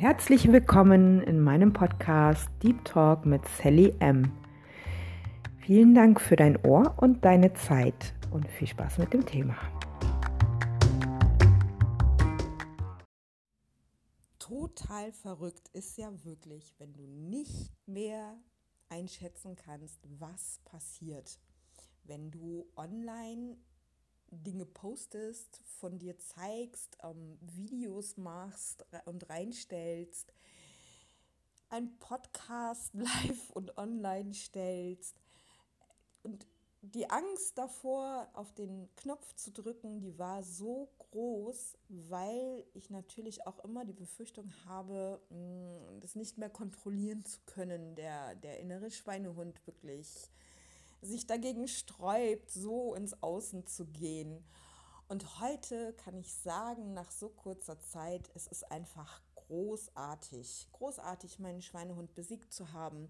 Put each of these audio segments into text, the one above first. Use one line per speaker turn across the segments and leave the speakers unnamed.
Herzlich willkommen in meinem Podcast Deep Talk mit Sally M. Vielen Dank für dein Ohr und deine Zeit und viel Spaß mit dem Thema.
Total verrückt ist ja wirklich, wenn du nicht mehr einschätzen kannst, was passiert, wenn du online Dinge postest, von dir zeigst, ähm, Videos machst und reinstellst, ein Podcast live und online stellst. Und die Angst davor, auf den Knopf zu drücken, die war so groß, weil ich natürlich auch immer die Befürchtung habe, mm, das nicht mehr kontrollieren zu können, der, der innere Schweinehund wirklich sich dagegen sträubt, so ins Außen zu gehen. Und heute kann ich sagen, nach so kurzer Zeit, es ist einfach großartig, großartig, meinen Schweinehund besiegt zu haben,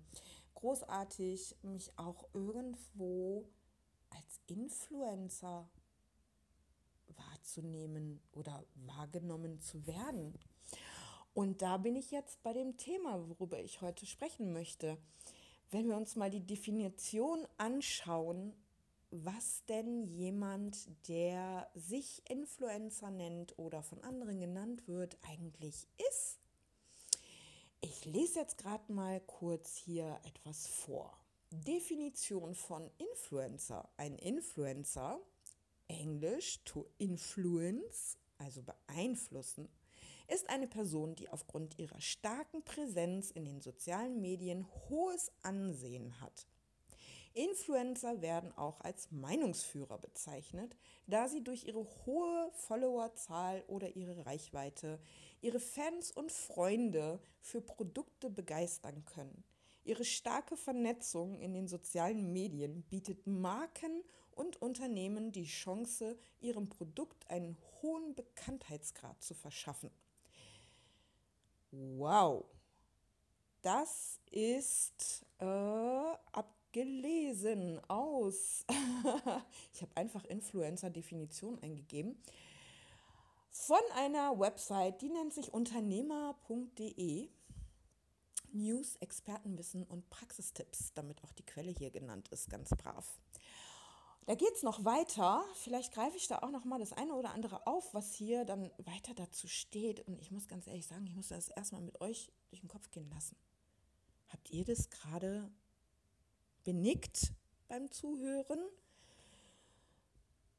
großartig, mich auch irgendwo als Influencer wahrzunehmen oder wahrgenommen zu werden. Und da bin ich jetzt bei dem Thema, worüber ich heute sprechen möchte wenn wir uns mal die Definition anschauen, was denn jemand, der sich Influencer nennt oder von anderen genannt wird, eigentlich ist. Ich lese jetzt gerade mal kurz hier etwas vor. Definition von Influencer. Ein Influencer, Englisch to influence, also beeinflussen, ist eine Person, die aufgrund ihrer starken Präsenz in den sozialen Medien hohes Ansehen hat. Influencer werden auch als Meinungsführer bezeichnet, da sie durch ihre hohe Followerzahl oder ihre Reichweite ihre Fans und Freunde für Produkte begeistern können. Ihre starke Vernetzung in den sozialen Medien bietet Marken und Unternehmen die Chance, ihrem Produkt einen hohen Bekanntheitsgrad zu verschaffen. Wow, das ist äh, abgelesen aus. ich habe einfach Influencer-Definition eingegeben. Von einer Website, die nennt sich unternehmer.de. News, Expertenwissen und Praxistipps, damit auch die Quelle hier genannt ist, ganz brav. Da geht es noch weiter. Vielleicht greife ich da auch noch mal das eine oder andere auf, was hier dann weiter dazu steht. Und ich muss ganz ehrlich sagen, ich muss das erstmal mit euch durch den Kopf gehen lassen. Habt ihr das gerade benickt beim Zuhören?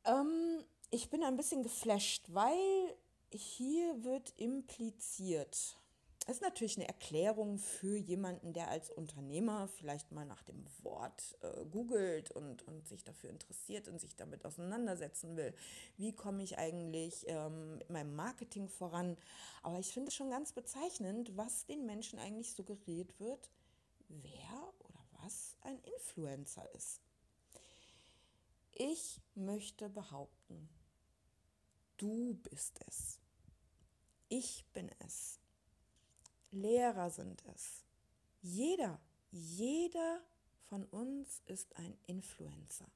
Ähm, ich bin ein bisschen geflasht, weil hier wird impliziert, das ist natürlich eine Erklärung für jemanden, der als Unternehmer vielleicht mal nach dem Wort äh, googelt und, und sich dafür interessiert und sich damit auseinandersetzen will. Wie komme ich eigentlich ähm, mit meinem Marketing voran? Aber ich finde es schon ganz bezeichnend, was den Menschen eigentlich suggeriert wird, wer oder was ein Influencer ist. Ich möchte behaupten, du bist es. Ich bin es. Lehrer sind es. Jeder, jeder von uns ist ein Influencer.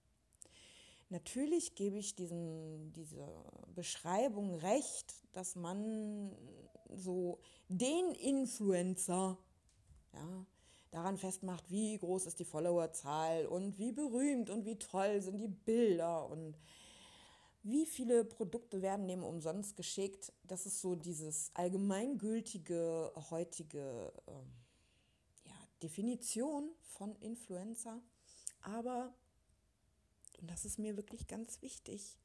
Natürlich gebe ich diesen, diese Beschreibung recht, dass man so den Influencer ja, daran festmacht, wie groß ist die Followerzahl und wie berühmt und wie toll sind die Bilder und wie viele Produkte werden dem umsonst geschickt? Das ist so dieses allgemeingültige heutige ähm, ja, Definition von Influencer. Aber, und das ist mir wirklich ganz wichtig,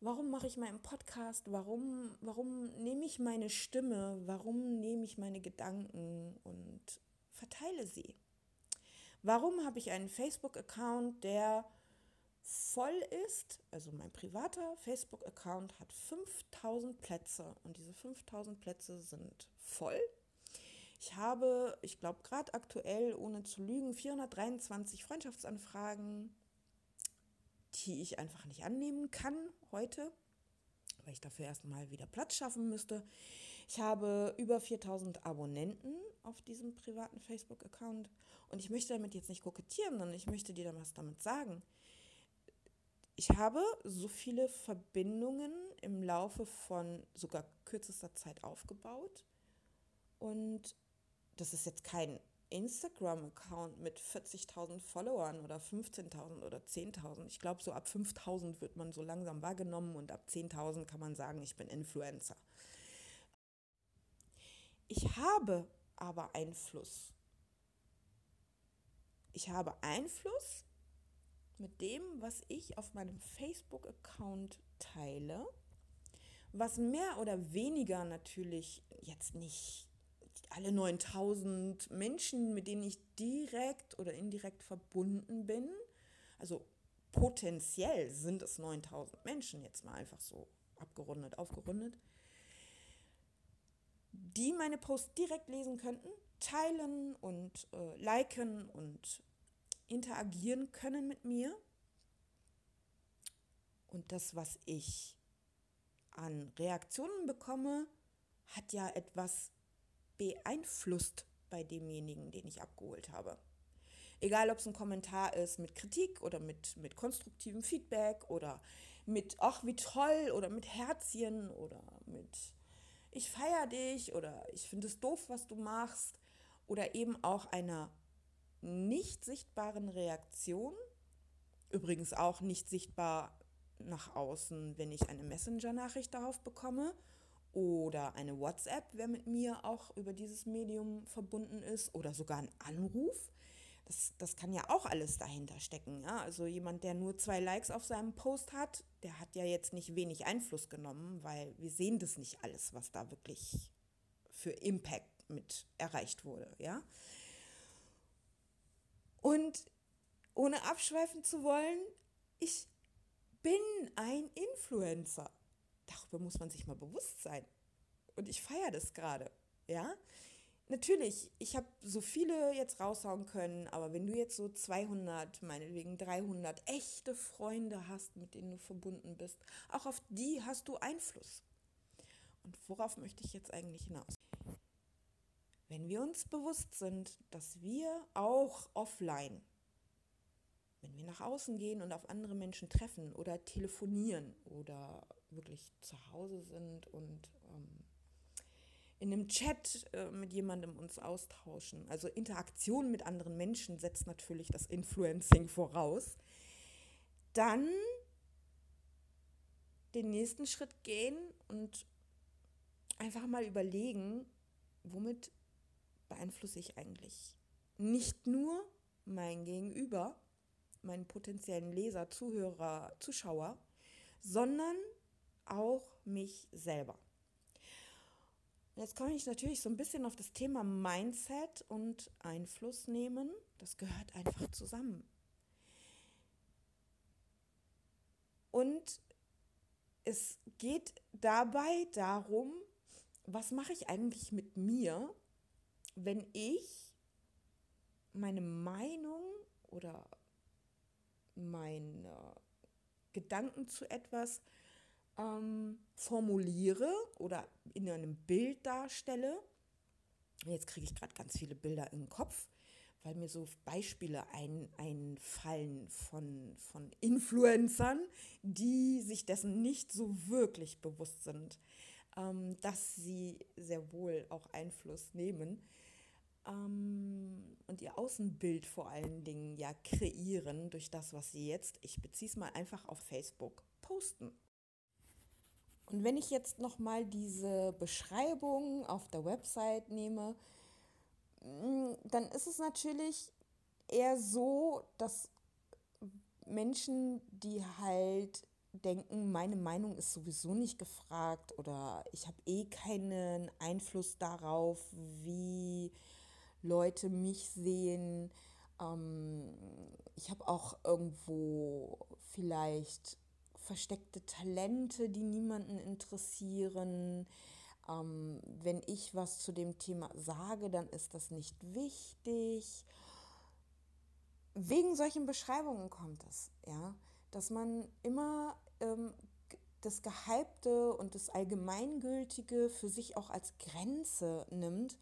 warum mache ich meinen Podcast? Warum, warum nehme ich meine Stimme? Warum nehme ich meine Gedanken und verteile sie? Warum habe ich einen Facebook-Account, der voll ist, also mein privater Facebook-Account hat 5000 Plätze und diese 5000 Plätze sind voll. Ich habe, ich glaube gerade aktuell, ohne zu lügen, 423 Freundschaftsanfragen, die ich einfach nicht annehmen kann heute, weil ich dafür erstmal wieder Platz schaffen müsste. Ich habe über 4000 Abonnenten auf diesem privaten Facebook-Account und ich möchte damit jetzt nicht kokettieren, sondern ich möchte dir dann was damit sagen ich habe so viele Verbindungen im Laufe von sogar kürzester Zeit aufgebaut. Und das ist jetzt kein Instagram-Account mit 40.000 Followern oder 15.000 oder 10.000. Ich glaube, so ab 5.000 wird man so langsam wahrgenommen und ab 10.000 kann man sagen, ich bin Influencer. Ich habe aber Einfluss. Ich habe Einfluss mit dem, was ich auf meinem Facebook-Account teile, was mehr oder weniger natürlich jetzt nicht alle 9000 Menschen, mit denen ich direkt oder indirekt verbunden bin, also potenziell sind es 9000 Menschen, jetzt mal einfach so abgerundet, aufgerundet, die meine Posts direkt lesen könnten, teilen und äh, liken und interagieren können mit mir. Und das, was ich an Reaktionen bekomme, hat ja etwas beeinflusst bei demjenigen, den ich abgeholt habe. Egal, ob es ein Kommentar ist mit Kritik oder mit, mit konstruktivem Feedback oder mit, ach, wie toll oder mit Herzchen oder mit, ich feiere dich oder ich finde es doof, was du machst oder eben auch einer nicht sichtbaren Reaktion, übrigens auch nicht sichtbar nach außen, wenn ich eine Messenger-Nachricht darauf bekomme oder eine WhatsApp, wer mit mir auch über dieses Medium verbunden ist oder sogar ein Anruf. Das, das kann ja auch alles dahinter stecken. Ja? Also jemand, der nur zwei Likes auf seinem Post hat, der hat ja jetzt nicht wenig Einfluss genommen, weil wir sehen das nicht alles, was da wirklich für Impact mit erreicht wurde. Ja? Und ohne abschweifen zu wollen, ich bin ein Influencer. Darüber muss man sich mal bewusst sein. Und ich feiere das gerade. Ja? Natürlich, ich habe so viele jetzt raushauen können, aber wenn du jetzt so 200, meinetwegen 300 echte Freunde hast, mit denen du verbunden bist, auch auf die hast du Einfluss. Und worauf möchte ich jetzt eigentlich hinaus? Wenn wir uns bewusst sind, dass wir auch offline, wenn wir nach außen gehen und auf andere Menschen treffen oder telefonieren oder wirklich zu Hause sind und ähm, in einem Chat äh, mit jemandem uns austauschen. Also Interaktion mit anderen Menschen setzt natürlich das Influencing voraus. Dann den nächsten Schritt gehen und einfach mal überlegen, womit beeinflusse ich eigentlich nicht nur mein Gegenüber, meinen potenziellen Leser, Zuhörer, Zuschauer, sondern auch mich selber. Jetzt komme ich natürlich so ein bisschen auf das Thema Mindset und Einfluss nehmen. Das gehört einfach zusammen. Und es geht dabei darum, was mache ich eigentlich mit mir, wenn ich meine Meinung oder meine Gedanken zu etwas ähm, formuliere oder in einem Bild darstelle. Jetzt kriege ich gerade ganz viele Bilder im Kopf, weil mir so Beispiele ein, einfallen von, von Influencern, die sich dessen nicht so wirklich bewusst sind, ähm, dass sie sehr wohl auch Einfluss nehmen ähm, und ihr Außenbild vor allen Dingen ja kreieren durch das, was sie jetzt, ich beziehe es mal einfach auf Facebook, posten. Und wenn ich jetzt nochmal diese Beschreibung auf der Website nehme, mm, dann ist es natürlich eher so, dass Menschen, die halt denken, meine Meinung ist sowieso nicht gefragt oder ich habe eh keinen Einfluss darauf, wie Leute mich sehen. Ähm, ich habe auch irgendwo vielleicht versteckte Talente, die niemanden interessieren. Ähm, wenn ich was zu dem Thema sage, dann ist das nicht wichtig. Wegen solchen Beschreibungen kommt es, ja, dass man immer ähm, das Gehypte und das Allgemeingültige für sich auch als Grenze nimmt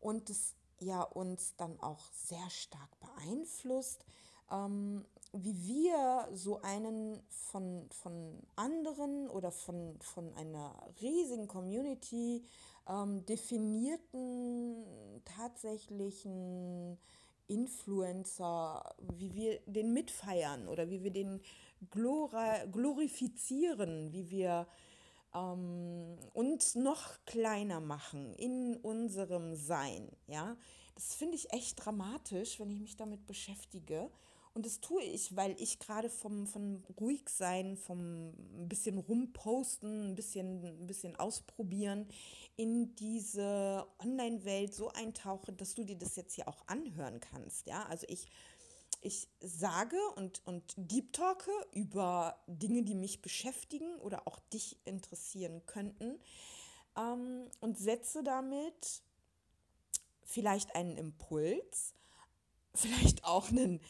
und das ja uns dann auch sehr stark beeinflusst. Ähm, wie wir so einen von, von anderen oder von, von einer riesigen Community ähm, definierten tatsächlichen Influencer, wie wir den mitfeiern oder wie wir den glorifizieren, wie wir ähm, uns noch kleiner machen in unserem Sein. Ja, das finde ich echt dramatisch, wenn ich mich damit beschäftige. Und das tue ich, weil ich gerade vom, vom Ruhigsein, vom ein bisschen rumposten, ein bisschen, ein bisschen ausprobieren in diese Online-Welt so eintauche, dass du dir das jetzt hier auch anhören kannst. Ja, also ich, ich sage und, und deep talke über Dinge, die mich beschäftigen oder auch dich interessieren könnten ähm, und setze damit vielleicht einen Impuls, vielleicht auch einen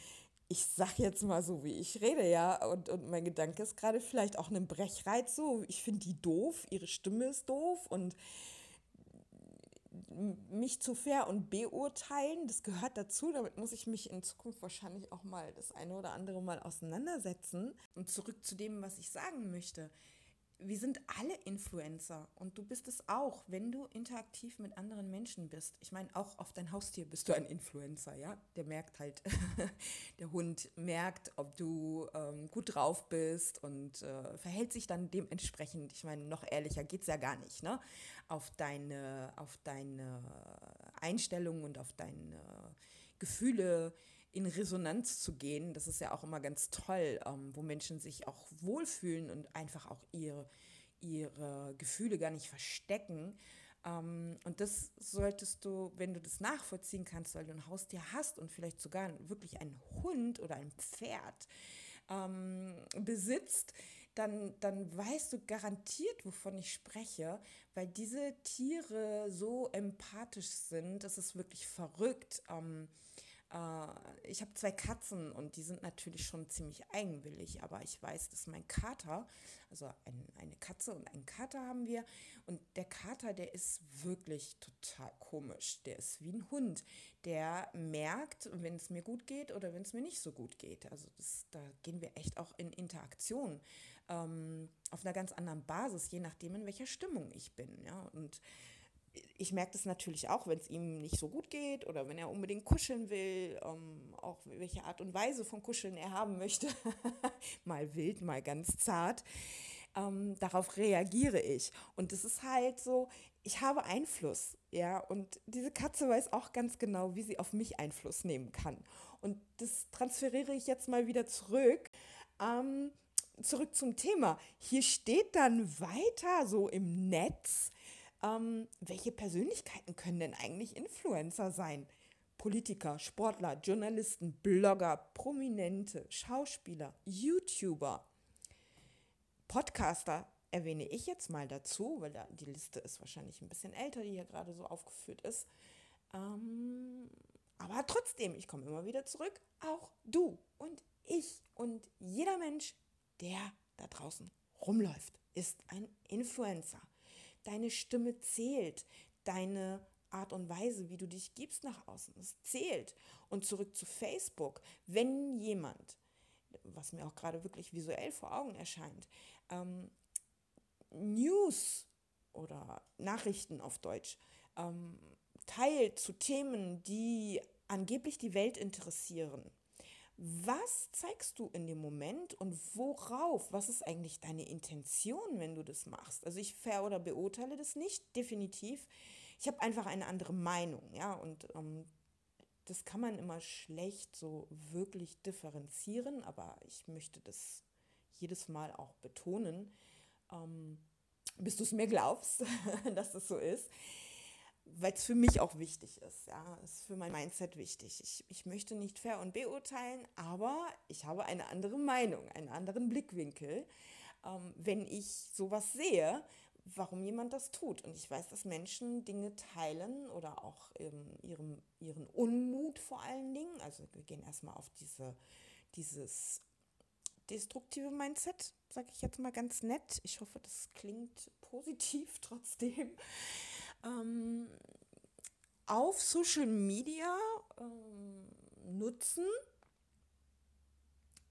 ich sag jetzt mal so, wie ich rede, ja, und, und mein Gedanke ist gerade vielleicht auch einen Brechreiz so. Ich finde die doof, ihre Stimme ist doof und mich zu fair und beurteilen, das gehört dazu. Damit muss ich mich in Zukunft wahrscheinlich auch mal das eine oder andere Mal auseinandersetzen. Und zurück zu dem, was ich sagen möchte wir sind alle Influencer und du bist es auch, wenn du interaktiv mit anderen Menschen bist. Ich meine, auch auf dein Haustier bist du ein Influencer, ja? Der merkt halt, der Hund merkt, ob du ähm, gut drauf bist und äh, verhält sich dann dementsprechend. Ich meine, noch ehrlicher geht es ja gar nicht, ne? Auf deine, auf deine Einstellung und auf deine Gefühle in Resonanz zu gehen. Das ist ja auch immer ganz toll, ähm, wo Menschen sich auch wohlfühlen und einfach auch ihre, ihre Gefühle gar nicht verstecken. Ähm, und das solltest du, wenn du das nachvollziehen kannst, weil du ein Haustier hast und vielleicht sogar wirklich einen Hund oder ein Pferd ähm, besitzt, dann, dann weißt du garantiert, wovon ich spreche, weil diese Tiere so empathisch sind, das ist wirklich verrückt. Ähm, äh, ich habe zwei Katzen und die sind natürlich schon ziemlich eigenwillig, aber ich weiß, dass mein Kater, also ein, eine Katze und einen Kater haben wir und der Kater, der ist wirklich total komisch. Der ist wie ein Hund. Der merkt, wenn es mir gut geht oder wenn es mir nicht so gut geht. Also das, da gehen wir echt auch in Interaktion ähm, auf einer ganz anderen Basis, je nachdem, in welcher Stimmung ich bin. Ja? Und ich merke das natürlich auch, wenn es ihm nicht so gut geht oder wenn er unbedingt kuscheln will, ähm, auch welche Art und Weise von Kuscheln er haben möchte. mal wild, mal ganz zart. Ähm, darauf reagiere ich. Und das ist halt so, ich habe Einfluss, ja, und diese Katze weiß auch ganz genau, wie sie auf mich Einfluss nehmen kann. Und das transferiere ich jetzt mal wieder zurück. Ähm, zurück zum Thema. Hier steht dann weiter so im Netz, ähm, welche Persönlichkeiten können denn eigentlich Influencer sein? Politiker, Sportler, Journalisten, Blogger, Prominente, Schauspieler, YouTuber, Podcaster erwähne ich jetzt mal dazu, weil da, die Liste ist wahrscheinlich ein bisschen älter, die hier gerade so aufgeführt ist. Ähm, aber trotzdem, ich komme immer wieder zurück, auch du und ich und jeder Mensch, der da draußen rumläuft, ist ein Influencer. Deine Stimme zählt, deine Art und Weise, wie du dich gibst nach außen, es zählt. Und zurück zu Facebook, wenn jemand, was mir auch gerade wirklich visuell vor Augen erscheint, ähm, News oder Nachrichten auf Deutsch ähm, teilt zu Themen, die angeblich die Welt interessieren, was zeigst du in dem Moment und worauf? Was ist eigentlich deine Intention, wenn du das machst? Also ich ver- oder beurteile das nicht, definitiv. Ich habe einfach eine andere Meinung, ja, und ähm, das kann man immer schlecht so wirklich differenzieren, aber ich möchte das jedes Mal auch betonen, ähm, bis du es mir glaubst, dass das so ist weil es für mich auch wichtig ist. Ja, ist für mein Mindset wichtig. Ich, ich möchte nicht fair und beurteilen, aber ich habe eine andere Meinung, einen anderen Blickwinkel, ähm, wenn ich sowas sehe, warum jemand das tut. Und ich weiß, dass Menschen Dinge teilen oder auch ähm, ihrem, ihren Unmut vor allen Dingen. Also wir gehen erstmal auf diese, dieses destruktive Mindset, sage ich jetzt mal ganz nett. Ich hoffe, das klingt positiv trotzdem ähm, auf Social Media ähm, nutzen,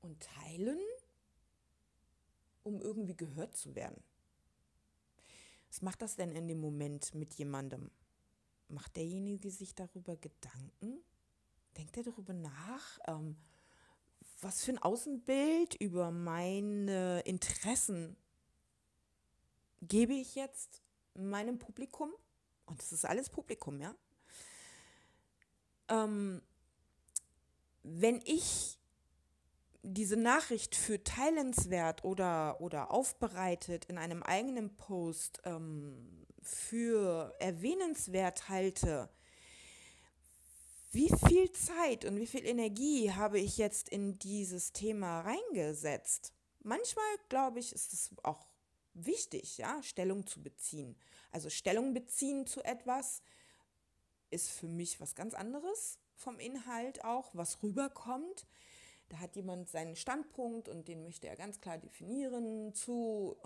und teilen, um irgendwie gehört zu werden. Was macht das denn in dem Moment mit jemandem? Macht derjenige sich darüber Gedanken? Denkt er darüber nach? Ähm, was für ein Außenbild über meine Interessen gebe ich jetzt meinem Publikum? Und das ist alles Publikum, ja? Ähm, wenn ich diese Nachricht für teilenswert oder, oder aufbereitet in einem eigenen Post ähm, für erwähnenswert halte, wie viel Zeit und wie viel Energie habe ich jetzt in dieses Thema reingesetzt? Manchmal, glaube ich, ist es auch wichtig, ja, Stellung zu beziehen. Also Stellung beziehen zu etwas ist für mich was ganz anderes vom Inhalt auch, was rüberkommt. Da hat jemand seinen Standpunkt und den möchte er ganz klar definieren zu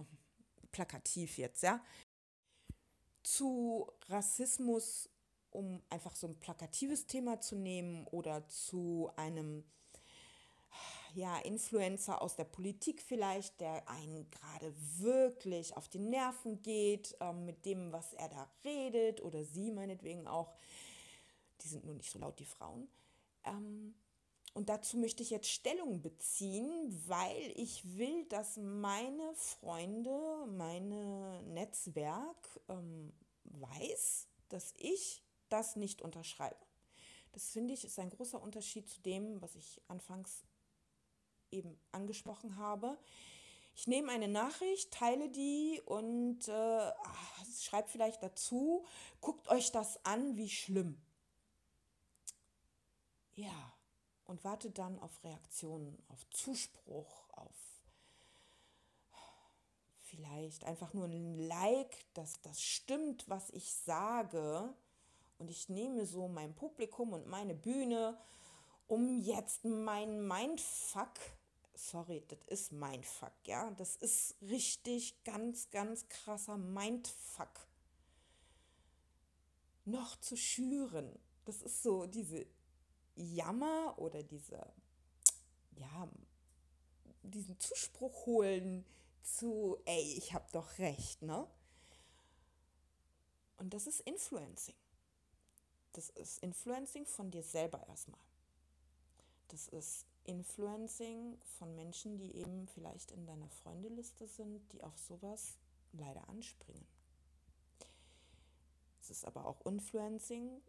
plakativ jetzt, ja. Zu Rassismus, um einfach so ein plakatives Thema zu nehmen oder zu einem ja, Influencer aus der Politik vielleicht, der einen gerade wirklich auf die Nerven geht äh, mit dem, was er da redet oder sie meinetwegen auch. Die sind nur nicht so laut, die Frauen. Ähm, und dazu möchte ich jetzt Stellung beziehen, weil ich will, dass meine Freunde, meine Netzwerk ähm, weiß, dass ich das nicht unterschreibe. Das finde ich ist ein großer Unterschied zu dem, was ich anfangs eben angesprochen habe. Ich nehme eine Nachricht, teile die und äh, schreibe vielleicht dazu, guckt euch das an, wie schlimm. Ja, und warte dann auf Reaktionen, auf Zuspruch, auf vielleicht einfach nur ein Like, dass das stimmt, was ich sage. Und ich nehme so mein Publikum und meine Bühne, um jetzt mein Mindfuck, sorry, das ist Mindfuck, ja, das ist richtig ganz, ganz krasser Mindfuck, noch zu schüren. Das ist so diese Jammer oder diese, ja, diesen Zuspruch holen zu, ey, ich habe doch recht, ne? Und das ist Influencing. Das ist Influencing von dir selber erstmal. Das ist Influencing von Menschen, die eben vielleicht in deiner Freundeliste sind, die auf sowas leider anspringen. Es ist aber auch Influencing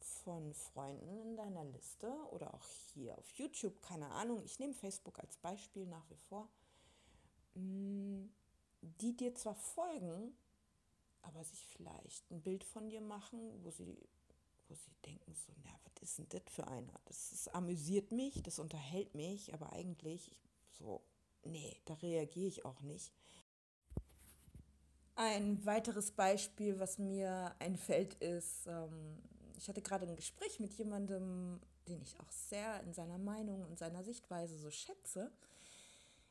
von Freunden in deiner Liste oder auch hier auf YouTube, keine Ahnung, ich nehme Facebook als Beispiel nach wie vor, mm, die dir zwar folgen, aber sich vielleicht ein Bild von dir machen, wo sie, wo sie denken, so, na, was ist denn das für einer? Das ist, amüsiert mich, das unterhält mich, aber eigentlich so, nee, da reagiere ich auch nicht. Ein weiteres Beispiel, was mir einfällt, ist, ähm, ich hatte gerade ein Gespräch mit jemandem, den ich auch sehr in seiner Meinung und seiner Sichtweise so schätze,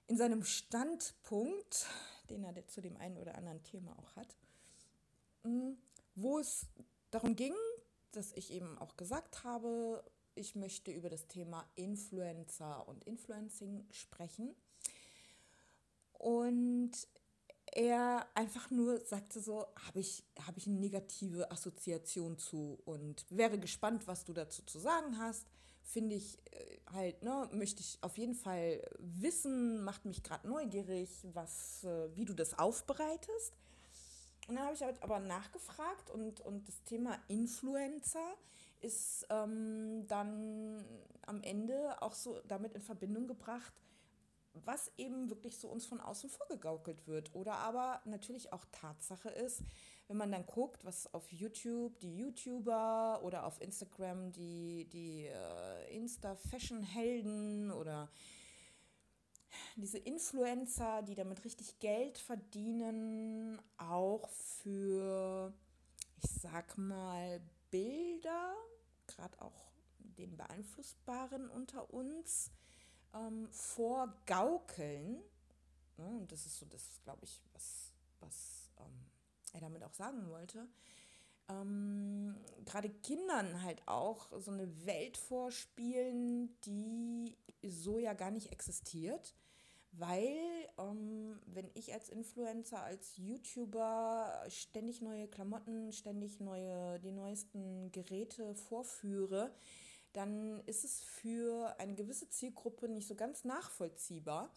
in seinem Standpunkt, den er zu dem einen oder anderen Thema auch hat, mm, wo es darum ging, dass ich eben auch gesagt habe, ich möchte über das Thema Influencer und Influencing sprechen. Und er einfach nur sagte so, habe ich, hab ich eine negative Assoziation zu und wäre gespannt, was du dazu zu sagen hast. Finde ich äh, halt, ne, möchte ich auf jeden Fall wissen, macht mich gerade neugierig, was, äh, wie du das aufbereitest. Und dann habe ich halt aber nachgefragt und, und das Thema Influencer ist ähm, dann am Ende auch so damit in Verbindung gebracht, was eben wirklich so uns von außen vorgegaukelt wird. Oder aber natürlich auch Tatsache ist, wenn man dann guckt, was auf YouTube die YouTuber oder auf Instagram die, die äh, Insta-Fashion-Helden oder diese Influencer, die damit richtig Geld verdienen, auch für, ich sag mal, Bilder, gerade auch den Beeinflussbaren unter uns, ähm, vorgaukeln. Ne, und das ist so das, glaube ich, was, was ähm, er damit auch sagen wollte. ähm, gerade Kindern halt auch so eine Welt vorspielen, die so ja gar nicht existiert. Weil, ähm, wenn ich als Influencer, als YouTuber ständig neue Klamotten, ständig neue, die neuesten Geräte vorführe, dann ist es für eine gewisse Zielgruppe nicht so ganz nachvollziehbar,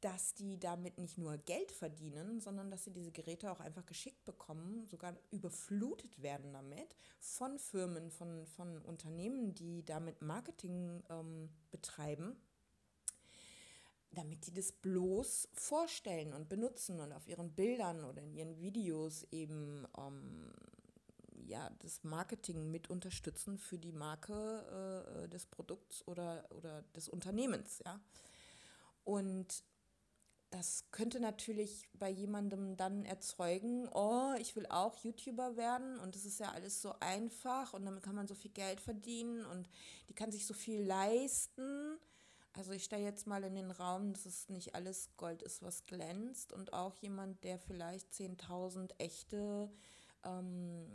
dass die damit nicht nur Geld verdienen, sondern dass sie diese Geräte auch einfach geschickt bekommen, sogar überflutet werden damit von Firmen, von, von Unternehmen, die damit Marketing ähm, betreiben, damit die das bloß vorstellen und benutzen und auf ihren Bildern oder in ihren Videos eben ähm, ja, das Marketing mit unterstützen für die Marke äh, des Produkts oder, oder des Unternehmens. Ja? Und das könnte natürlich bei jemandem dann erzeugen, oh, ich will auch YouTuber werden und das ist ja alles so einfach und damit kann man so viel Geld verdienen und die kann sich so viel leisten. Also ich stelle jetzt mal in den Raum, dass es nicht alles Gold ist, was glänzt und auch jemand, der vielleicht 10.000 echte ähm,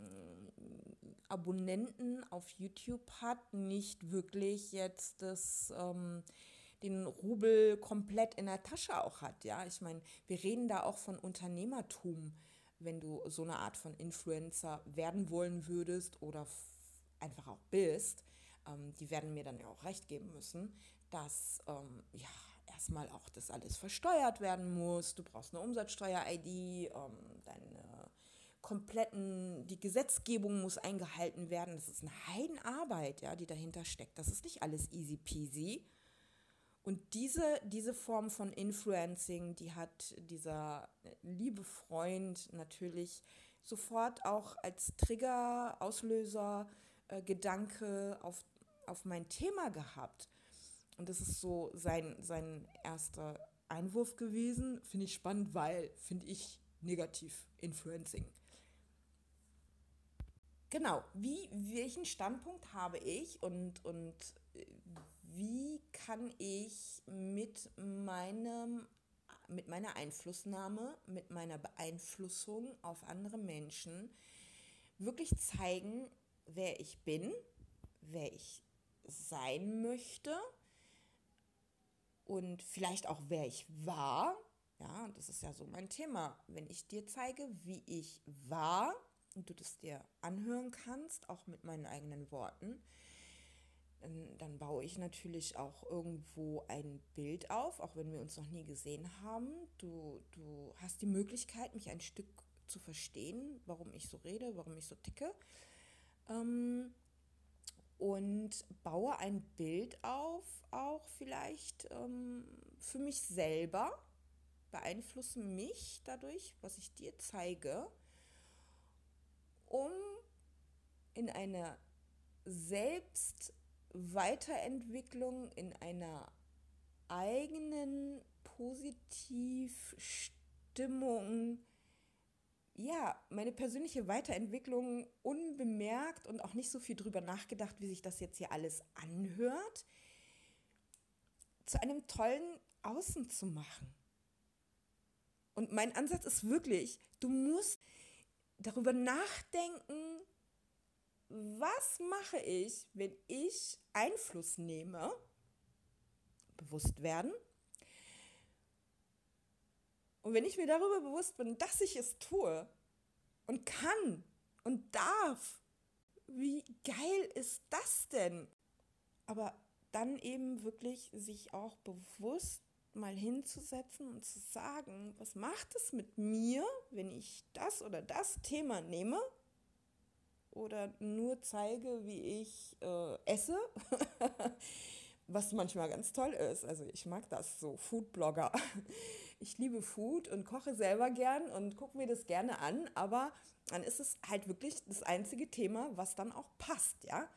Abonnenten auf YouTube hat, nicht wirklich jetzt das... Ähm, den Rubel komplett in der Tasche auch hat. Ja, ich meine, wir reden da auch von Unternehmertum, wenn du so eine Art von Influencer werden wollen würdest oder einfach auch bist. Ähm, die werden mir dann ja auch recht geben müssen, dass ähm, ja erstmal auch das alles versteuert werden muss. Du brauchst eine Umsatzsteuer-ID, ähm, deine kompletten, die Gesetzgebung muss eingehalten werden. Das ist eine Heidenarbeit, ja, die dahinter steckt. Das ist nicht alles easy peasy. Und diese, diese Form von Influencing, die hat dieser liebe Freund natürlich sofort auch als Trigger, Auslöser, äh, Gedanke auf, auf mein Thema gehabt. Und das ist so sein, sein erster Einwurf gewesen. Finde ich spannend, weil finde ich negativ Influencing. Genau, wie, welchen Standpunkt habe ich und, und äh, wie kann ich mit meinem mit meiner Einflussnahme, mit meiner Beeinflussung auf andere Menschen wirklich zeigen, wer ich bin, wer ich sein möchte und vielleicht auch wer ich war. Ja, das ist ja so mein Thema. Wenn ich dir zeige, wie ich war und du das dir anhören kannst, auch mit meinen eigenen Worten, dann, baue ich natürlich auch irgendwo ein Bild auf, auch wenn wir uns noch nie gesehen haben. Du, du hast die Möglichkeit, mich ein Stück zu verstehen, warum ich so rede, warum ich so ticke. Ähm, und baue ein Bild auf, auch vielleicht ähm, für mich selber, beeinflusse mich dadurch, was ich dir zeige, um in einer selbst Weiterentwicklung in einer eigenen Positivstimmung, ja, meine persönliche Weiterentwicklung unbemerkt und auch nicht so viel drüber nachgedacht, wie sich das jetzt hier alles anhört, zu einem tollen Außen zu machen. Und mein Ansatz ist wirklich, du musst darüber nachdenken, was mache ich, wenn ich Einfluss nehme, bewusst werden. Und wenn ich mir darüber bewusst bin, dass ich es tue und kann und darf, wie geil ist das denn? Aber dann eben wirklich sich auch bewusst mal hinzusetzen und zu sagen, was macht es mit mir, wenn ich das oder das Thema nehme oder nur zeige, wie ich äh, esse, was manchmal ganz toll ist. Also ich mag das so, Foodblogger. Ich liebe Food und koche selber gern und gucke mir das gerne an, aber dann ist es halt wirklich das einzige Thema, was dann auch passt, ja.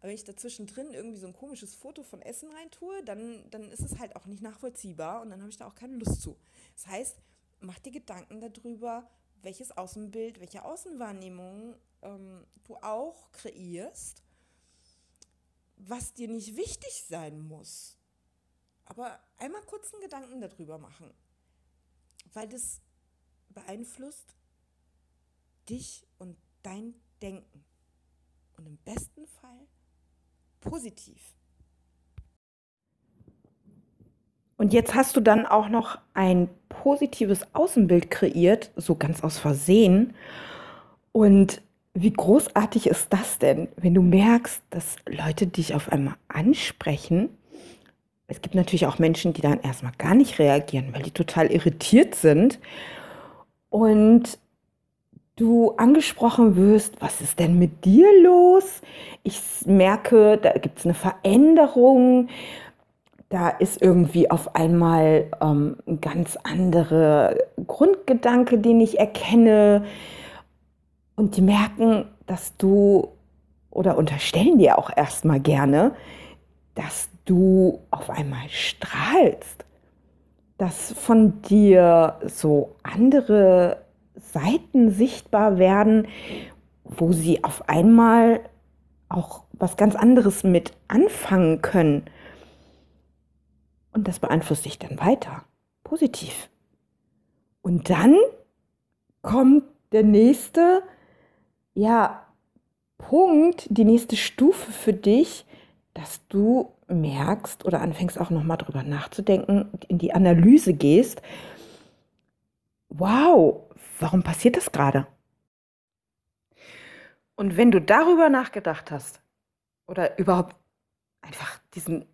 wenn ich dazwischen drin irgendwie so ein komisches Foto von Essen reintue, dann, dann ist es halt auch nicht nachvollziehbar und dann habe ich da auch keine Lust zu. Das heißt, mach dir Gedanken darüber, welches Außenbild, welche Außenwahrnehmung ähm, du auch kreierst, was dir nicht wichtig sein muss. Aber einmal kurz einen Gedanken darüber machen, weil das beeinflusst dich und dein denken. Und im besten Fall positiv.
Und jetzt hast du dann auch noch ein positives Außenbild kreiert, so ganz aus Versehen. Und wie großartig ist das denn, wenn du merkst, dass Leute dich auf einmal ansprechen? Es gibt natürlich auch Menschen, die dann erstmal gar nicht reagieren, weil die total irritiert sind. Und du angesprochen wirst, was ist denn mit dir los? Ich merke, da gibt es eine Veränderung da ist irgendwie auf einmal ähm, ein ganz anderer Grundgedanke, den ich erkenne. Und die merken, dass du oder unterstellen dir auch erstmal gerne, dass du auf einmal strahlst, dass von dir so andere Seiten sichtbar werden, wo sie auf einmal auch was ganz anderes mit anfangen können und das beeinflusst dich dann weiter, positiv. Und dann kommt der nächste, ja, Punkt, die nächste Stufe für dich, dass du merkst oder anfängst auch nochmal drüber nachzudenken, in die Analyse gehst. Wow, warum passiert das gerade? Und wenn du darüber nachgedacht hast oder überhaupt einfach diesen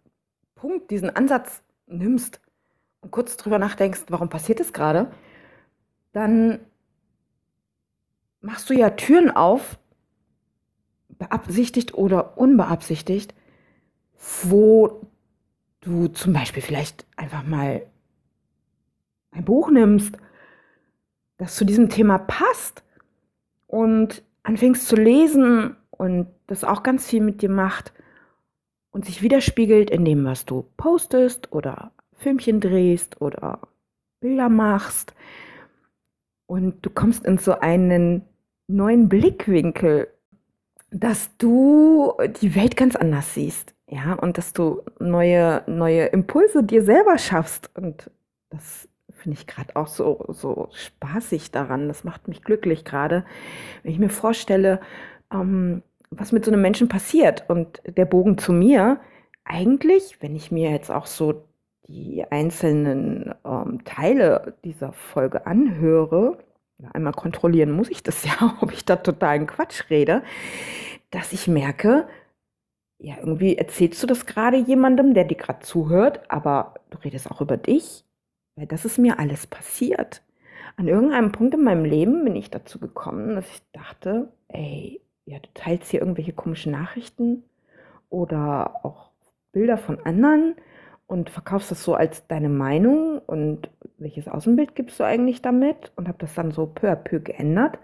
Punkt, diesen Ansatz nimmst und kurz drüber nachdenkst, warum passiert das gerade, dann machst du ja Türen auf, beabsichtigt oder unbeabsichtigt, wo du zum Beispiel vielleicht einfach mal ein Buch nimmst, das zu diesem Thema passt und anfängst zu lesen und das auch ganz viel mit dir macht und sich widerspiegelt in dem, was du postest oder Filmchen drehst oder Bilder machst. Und du kommst in so einen neuen Blickwinkel, dass du die Welt ganz anders siehst. Ja, und dass du neue, neue Impulse dir selber schaffst. Und das finde ich gerade auch so, so spaßig daran. Das macht mich glücklich gerade, wenn ich mir vorstelle, ähm, was mit so einem Menschen passiert. Und der Bogen zu mir, eigentlich, wenn ich mir jetzt auch so die einzelnen ähm, Teile dieser Folge anhöre, einmal kontrollieren muss ich das ja, ob ich da totalen Quatsch rede, dass ich merke, ja, irgendwie erzählst du das gerade jemandem, der dir gerade zuhört, aber du redest auch über dich, weil das ist mir alles passiert. An irgendeinem Punkt in meinem Leben bin ich dazu gekommen, dass ich dachte, ey, ja, du teilst hier irgendwelche komischen Nachrichten oder auch Bilder von anderen und verkaufst das so als deine Meinung und welches Außenbild gibst du eigentlich damit und habe das dann so peu à peu geändert.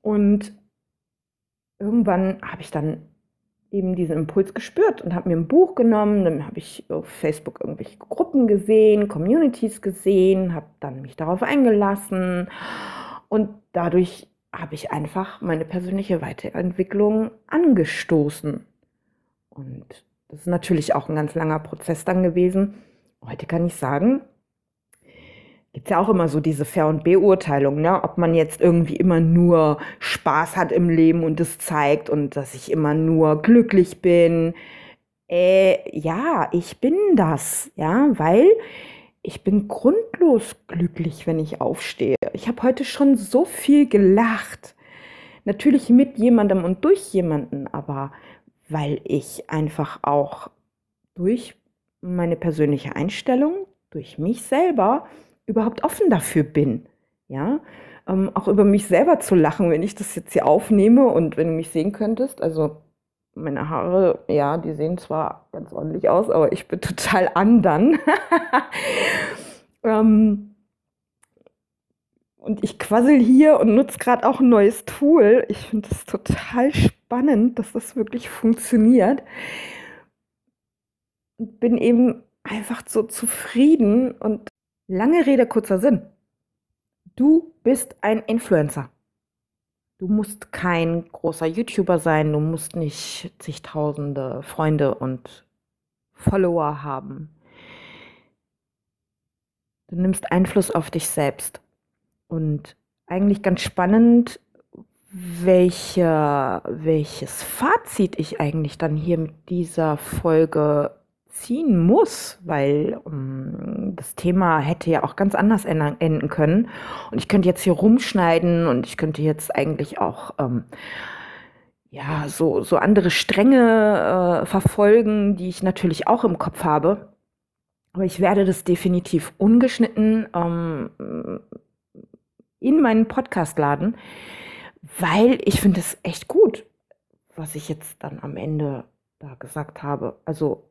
Und irgendwann habe ich dann eben diesen Impuls gespürt und habe mir ein Buch genommen, dann habe ich auf Facebook irgendwelche Gruppen gesehen, Communities gesehen, habe dann mich darauf eingelassen und dadurch habe ich einfach meine persönliche Weiterentwicklung angestoßen. Und das ist natürlich auch ein ganz langer Prozess dann gewesen. Heute kann ich sagen, gibt es ja auch immer so diese Fair- und Beurteilung, ne? ob man jetzt irgendwie immer nur Spaß hat im Leben und es zeigt und dass ich immer nur glücklich bin. Äh, ja, ich bin das, ja, weil ich bin grundlos glücklich, wenn ich aufstehe. Ich habe heute schon so viel gelacht. Natürlich mit jemandem und durch jemanden, aber weil ich einfach auch durch meine persönliche Einstellung, durch mich selber überhaupt offen dafür bin. Ja, ähm, auch über mich selber zu lachen, wenn ich das jetzt hier aufnehme und wenn du mich sehen könntest. Also meine Haare, ja, die sehen zwar ganz ordentlich aus, aber ich bin total andern. ähm, und ich quassel hier und nutze gerade auch ein neues Tool. Ich finde das total spannend, dass das wirklich funktioniert. Und bin eben einfach so zufrieden und lange Rede, kurzer Sinn. Du bist ein Influencer. Du musst kein großer YouTuber sein, du musst nicht zigtausende Freunde und Follower haben. Du nimmst Einfluss auf dich selbst. Und eigentlich ganz spannend, welche, welches Fazit ich eigentlich dann hier mit dieser Folge ziehen muss, weil um, das Thema hätte ja auch ganz anders enden können. Und ich könnte jetzt hier rumschneiden und ich könnte jetzt eigentlich auch ähm, ja, so, so andere Stränge äh, verfolgen, die ich natürlich auch im Kopf habe. Aber ich werde das definitiv ungeschnitten ähm, in meinen Podcast laden, weil ich finde es echt gut, was ich jetzt dann am Ende da gesagt habe. Also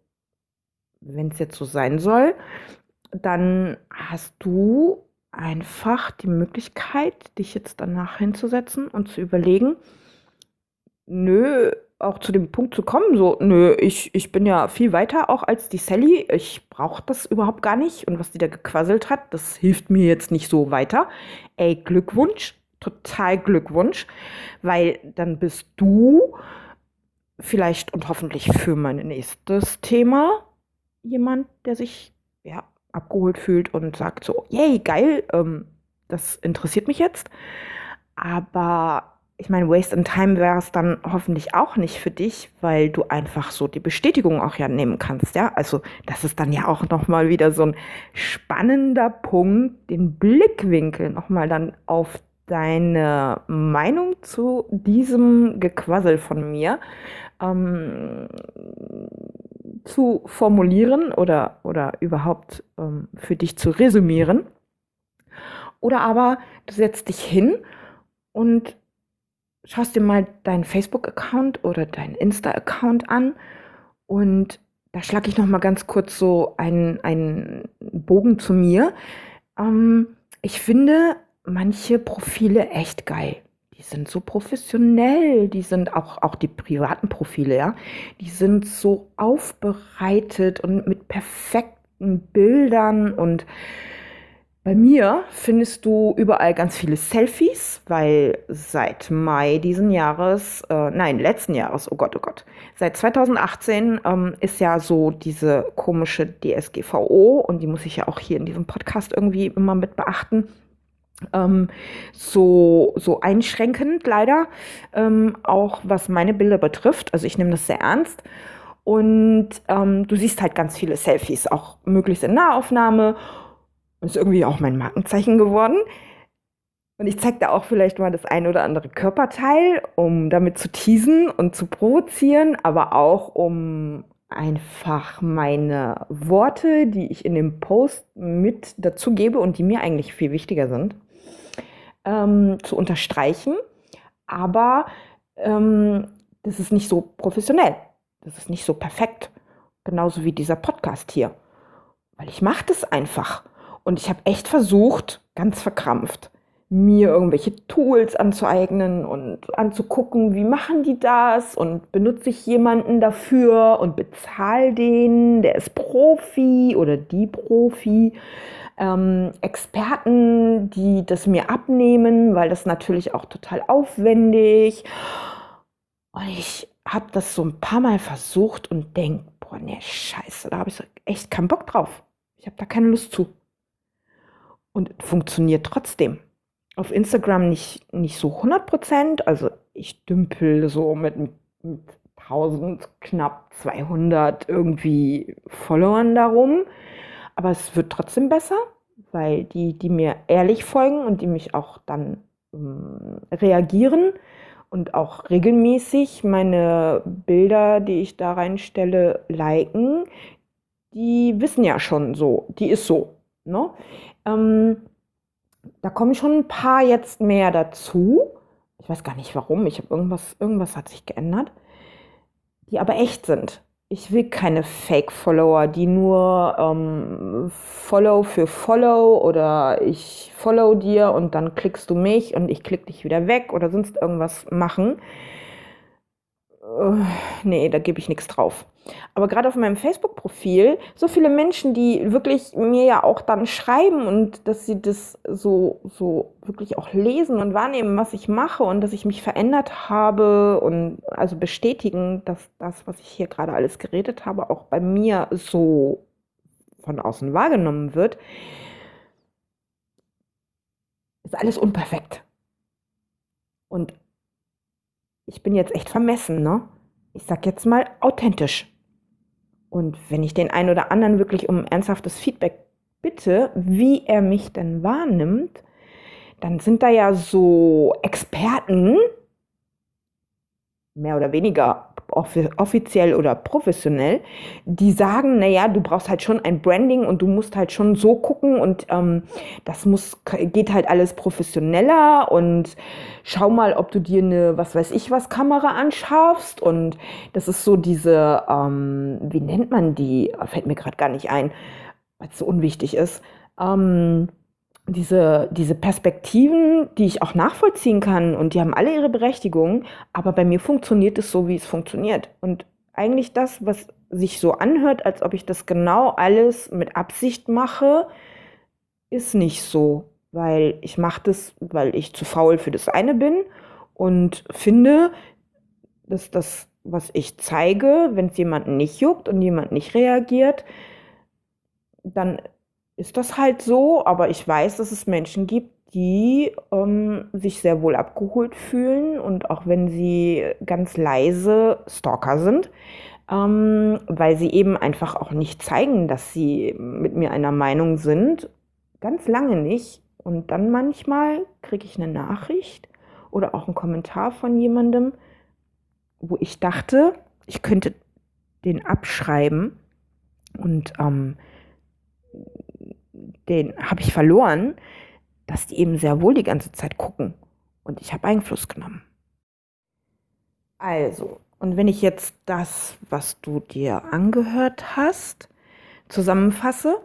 wenn es jetzt so sein soll, dann hast du einfach die Möglichkeit, dich jetzt danach hinzusetzen und zu überlegen, nö, auch zu dem Punkt zu kommen, so, nö, ich, ich bin ja viel weiter auch als die Sally, ich brauche das überhaupt gar nicht und was die da gequasselt hat, das hilft mir jetzt nicht so weiter. Ey, Glückwunsch, total Glückwunsch, weil dann bist du vielleicht und hoffentlich für mein nächstes Thema jemand, der sich ja, abgeholt fühlt und sagt so, yay, geil, ähm, das interessiert mich jetzt. Aber ich meine, Waste in Time wäre es dann hoffentlich auch nicht für dich, weil du einfach so die Bestätigung auch ja nehmen kannst, ja. Also das ist dann ja auch nochmal wieder so ein spannender Punkt, den Blickwinkel nochmal dann auf deine Meinung zu diesem Gequassel von mir ähm, zu formulieren oder, oder überhaupt ähm, für dich zu resümieren. Oder aber du setzt dich hin und schaust dir mal deinen Facebook-Account oder deinen Insta-Account an und da schlage ich noch mal ganz kurz so einen, einen Bogen zu mir. Ähm, ich finde manche Profile echt geil. Die sind so professionell, die sind auch, auch die privaten Profile, ja, die sind so aufbereitet und mit perfekten Bildern und bei mir findest du überall ganz viele Selfies, weil seit Mai diesen Jahres, äh, nein, letzten Jahres, oh Gott, oh Gott, seit 2018 ähm, ist ja so diese komische DSGVO und die muss ich ja auch hier in diesem Podcast irgendwie immer mit beachten. Ähm, so, so einschränkend leider, ähm, auch was meine Bilder betrifft. Also ich nehme das sehr ernst. Und ähm, du siehst halt ganz viele Selfies, auch möglichst in Nahaufnahme ist irgendwie auch mein Markenzeichen geworden. Und ich zeige da auch vielleicht mal das ein oder andere Körperteil, um damit zu teasen und zu provozieren, aber auch um einfach meine Worte, die ich in dem Post mit dazu gebe und die mir eigentlich viel wichtiger sind, ähm, zu unterstreichen. Aber ähm, das ist nicht so professionell. Das ist nicht so perfekt. Genauso wie dieser Podcast hier. Weil ich mache das einfach. Und ich habe echt versucht, ganz verkrampft, mir irgendwelche Tools anzueignen und anzugucken, wie machen die das und benutze ich jemanden dafür und bezahle den, der ist Profi oder die Profi. Ähm, Experten, die das mir abnehmen, weil das natürlich auch total aufwendig. Und ich habe das so ein paar Mal versucht und denke, boah, ne, scheiße, da habe ich echt keinen Bock drauf. Ich habe da keine Lust zu und funktioniert trotzdem. Auf Instagram nicht, nicht so 100 Prozent, also ich dümpel so mit, mit 1000, knapp 200 irgendwie Followern darum, aber es wird trotzdem besser, weil die, die mir ehrlich folgen und die mich auch dann ähm, reagieren und auch regelmäßig meine Bilder, die ich da reinstelle, liken, die wissen ja schon so, die ist so. Ne? Ähm, da kommen schon ein paar jetzt mehr dazu. Ich weiß gar nicht warum. Ich habe irgendwas, irgendwas hat sich geändert, die aber echt sind. Ich will keine Fake-Follower, die nur ähm, Follow für Follow oder ich follow dir und dann klickst du mich und ich klick dich wieder weg oder sonst irgendwas machen. Äh, nee, da gebe ich nichts drauf. Aber gerade auf meinem Facebook-Profil, so viele Menschen, die wirklich mir ja auch dann schreiben und dass sie das so, so wirklich auch lesen und wahrnehmen, was ich mache und dass ich mich verändert habe und also bestätigen, dass das, was ich hier gerade alles geredet habe, auch bei mir so von außen wahrgenommen wird, ist alles unperfekt. Und ich bin jetzt echt vermessen, ne? Ich sag jetzt mal authentisch. Und wenn ich den einen oder anderen wirklich um ernsthaftes Feedback bitte, wie er mich denn wahrnimmt, dann sind da ja so Experten, mehr oder weniger offiziell oder professionell, die sagen, naja, du brauchst halt schon ein Branding und du musst halt schon so gucken und ähm, das muss, geht halt alles professioneller und schau mal, ob du dir eine, was weiß ich was, Kamera anschaffst und das ist so diese, ähm, wie nennt man die, fällt mir gerade gar nicht ein, weil es so unwichtig ist, ähm, diese, diese Perspektiven, die ich auch nachvollziehen kann und die haben alle ihre Berechtigung, aber bei mir funktioniert es so, wie es funktioniert. Und eigentlich das, was sich so anhört, als ob ich das genau alles mit Absicht mache, ist nicht so, weil ich mache das, weil ich zu faul für das eine bin und finde, dass das, was ich zeige, wenn es jemanden nicht juckt und jemand nicht reagiert, dann ist das halt so, aber ich weiß, dass es Menschen gibt, die ähm, sich sehr wohl abgeholt fühlen und auch wenn sie ganz leise Stalker sind, ähm, weil sie eben einfach auch nicht zeigen, dass sie mit mir einer Meinung sind, ganz lange nicht. Und dann manchmal kriege ich eine Nachricht oder auch einen Kommentar von jemandem, wo ich dachte, ich könnte den abschreiben und ähm, den habe ich verloren, dass die eben sehr wohl die ganze Zeit gucken. Und ich habe Einfluss genommen. Also, und wenn ich jetzt das, was du dir angehört hast, zusammenfasse,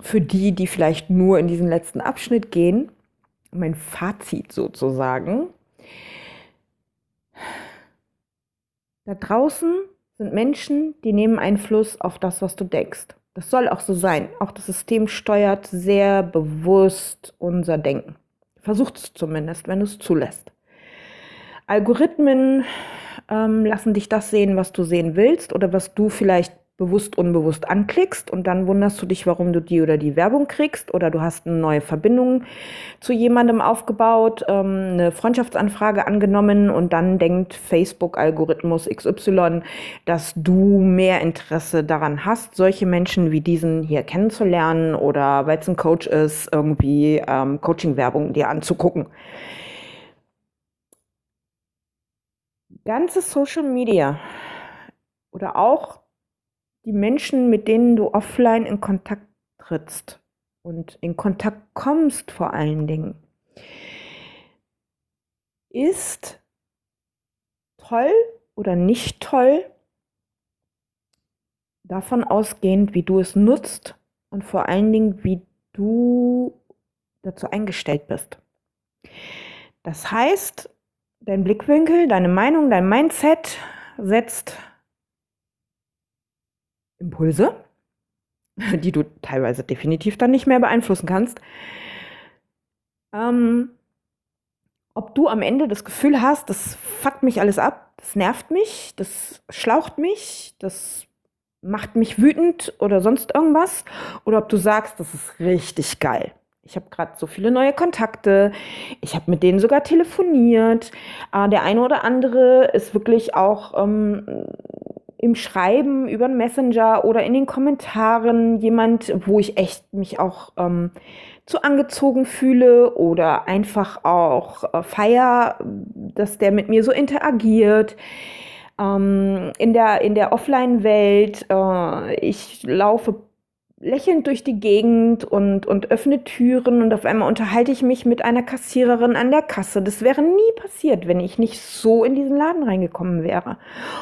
für die, die vielleicht nur in diesen letzten Abschnitt gehen, mein Fazit sozusagen. Da draußen sind Menschen, die nehmen Einfluss auf das, was du denkst. Das soll auch so sein. Auch das System steuert sehr bewusst unser Denken. Versucht es zumindest, wenn du es zulässt. Algorithmen ähm, lassen dich das sehen, was du sehen willst oder was du vielleicht bewusst, unbewusst anklickst und dann wunderst du dich, warum du die oder die Werbung kriegst oder du hast eine neue Verbindung zu jemandem aufgebaut, ähm, eine Freundschaftsanfrage angenommen und dann denkt Facebook-Algorithmus XY, dass du mehr Interesse daran hast, solche Menschen wie diesen hier kennenzulernen oder weil es ein Coach ist, irgendwie ähm, Coaching-Werbung dir anzugucken. Ganze Social Media oder auch die Menschen, mit denen du offline in Kontakt trittst und in Kontakt kommst vor allen Dingen, ist toll oder nicht toll, davon ausgehend, wie du es nutzt und vor allen Dingen, wie du dazu eingestellt bist. Das heißt, dein Blickwinkel, deine Meinung, dein Mindset setzt Impulse, die du teilweise definitiv dann nicht mehr beeinflussen kannst. Ähm, ob du am Ende das Gefühl hast, das fuckt mich alles ab, das nervt mich, das schlaucht mich, das macht mich wütend oder sonst irgendwas, oder ob du sagst, das ist richtig geil. Ich habe gerade so viele neue Kontakte. Ich habe mit denen sogar telefoniert. Äh, der eine oder andere ist wirklich auch ähm, im Schreiben über einen Messenger oder in den Kommentaren jemand, wo ich echt mich auch ähm, zu angezogen fühle oder einfach auch äh, feier, dass der mit mir so interagiert. Ähm, in der, in der Offline-Welt, äh, ich laufe lächelnd durch die Gegend und, und öffne Türen und auf einmal unterhalte ich mich mit einer Kassiererin an der Kasse. Das wäre nie passiert, wenn ich nicht so in diesen Laden reingekommen wäre.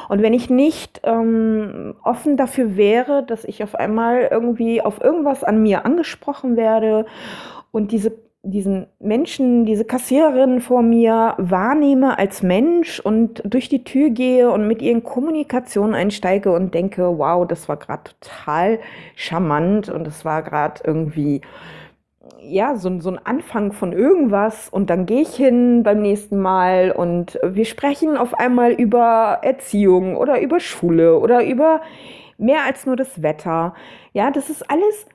Und wenn ich nicht ähm, offen dafür wäre, dass ich auf einmal irgendwie auf irgendwas an mir angesprochen werde und diese diesen Menschen, diese Kassiererin vor mir wahrnehme als Mensch und durch die Tür gehe und mit ihr in Kommunikation einsteige und denke, wow, das war gerade total charmant und das war gerade irgendwie ja, so, so ein Anfang von irgendwas und dann gehe ich hin beim nächsten Mal und wir sprechen auf einmal über Erziehung oder über Schule oder über mehr als nur das Wetter. Ja, das ist alles.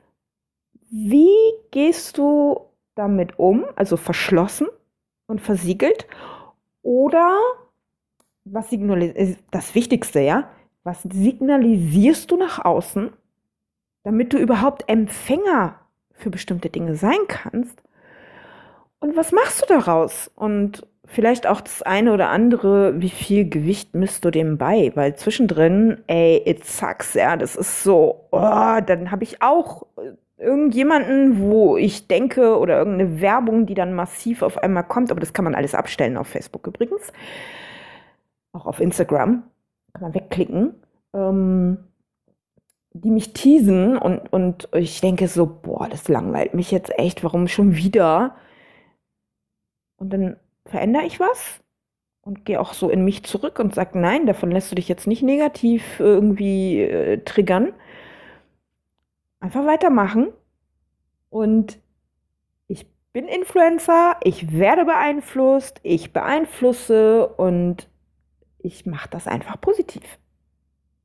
Wie gehst du damit um, also verschlossen und versiegelt, oder was signalisierst, das Wichtigste, ja? Was signalisierst du nach außen, damit du überhaupt Empfänger für bestimmte Dinge sein kannst? Und was machst du daraus? Und vielleicht auch das eine oder andere, wie viel Gewicht misst du dem bei? Weil zwischendrin, ey, it sucks, ja, das ist so, oh, dann habe ich auch irgendjemanden, wo ich denke, oder irgendeine Werbung, die dann massiv auf einmal kommt, aber das kann man alles abstellen auf Facebook übrigens, auch auf Instagram, kann man wegklicken, ähm, die mich teasen und, und ich denke so, boah, das langweilt mich jetzt echt, warum schon wieder? Und dann verändere ich was und gehe auch so in mich zurück und sage, nein, davon lässt du dich jetzt nicht negativ irgendwie äh, triggern. Einfach weitermachen. Und ich bin Influencer, ich werde beeinflusst, ich beeinflusse und ich mache das einfach positiv.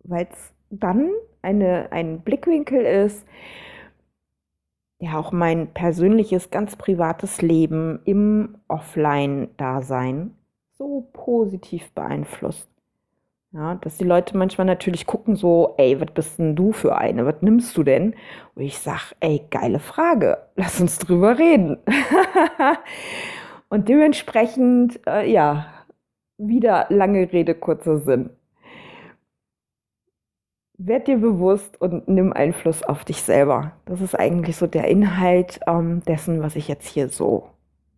Weil es dann eine, ein Blickwinkel ist, ja auch mein persönliches, ganz privates Leben im Offline-Dasein so positiv beeinflusst. Ja, dass die Leute manchmal natürlich gucken so, ey, was bist denn du für eine? Was nimmst du denn? Und ich sag, ey, geile Frage. Lass uns drüber reden. Und dementsprechend, äh, ja, wieder lange Rede, kurzer Sinn. Werd dir bewusst und nimm Einfluss auf dich selber. Das ist eigentlich so der Inhalt ähm, dessen, was ich jetzt hier so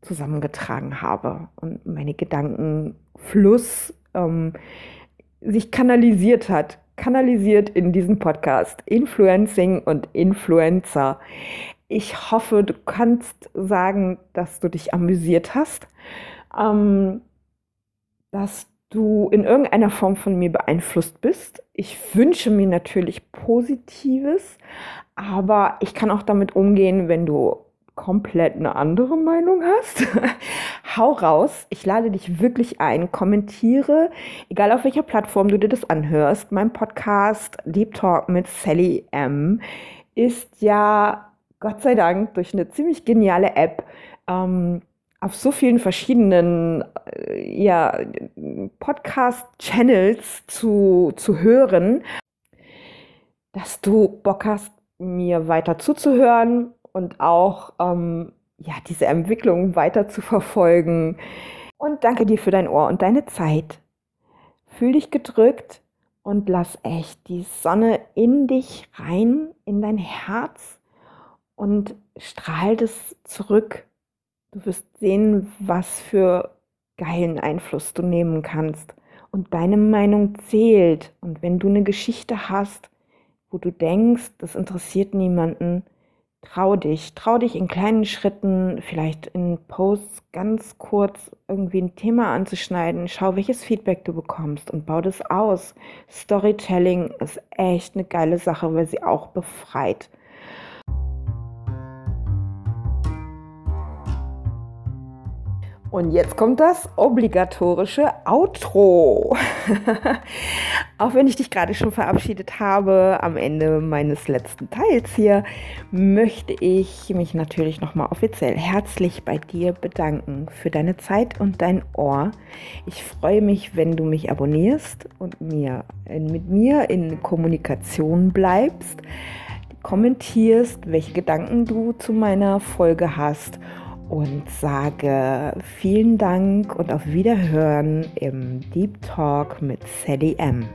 zusammengetragen habe und meine Gedankenfluss ähm, sich kanalisiert hat, kanalisiert in diesem Podcast Influencing und Influencer. Ich hoffe, du kannst sagen, dass du dich amüsiert hast, ähm, dass du in irgendeiner Form von mir beeinflusst bist. Ich wünsche mir natürlich Positives, aber ich kann auch damit umgehen, wenn du komplett eine andere Meinung hast. Hau raus. Ich lade dich wirklich ein. Kommentiere, egal auf welcher Plattform du dir das anhörst. Mein Podcast Deep Talk mit Sally M ist ja Gott sei Dank durch eine ziemlich geniale App ähm, auf so vielen verschiedenen äh, ja, Podcast-Channels zu, zu hören, dass du Bock hast, mir weiter zuzuhören und auch ähm, ja, diese Entwicklung weiter zu verfolgen. Und danke dir für dein Ohr und deine Zeit. Fühl dich gedrückt und lass echt die Sonne in dich rein, in dein Herz und strahlt es zurück Du wirst sehen, was für geilen Einfluss du nehmen kannst. Und deine Meinung zählt. Und wenn du eine Geschichte hast, wo du denkst, das interessiert niemanden, trau dich. Trau dich in kleinen Schritten, vielleicht in Posts ganz kurz irgendwie ein Thema anzuschneiden. Schau, welches Feedback du bekommst und bau das aus. Storytelling ist echt eine geile Sache, weil sie auch befreit. Und jetzt kommt das obligatorische Outro. Auch wenn ich dich gerade schon verabschiedet habe, am Ende meines letzten Teils hier, möchte ich mich natürlich nochmal offiziell herzlich bei dir bedanken für deine Zeit und dein Ohr. Ich freue mich, wenn du mich abonnierst und mir, mit mir in Kommunikation bleibst, kommentierst, welche Gedanken du zu meiner Folge hast und sage vielen Dank und auf Wiederhören im Deep Talk mit Sally M.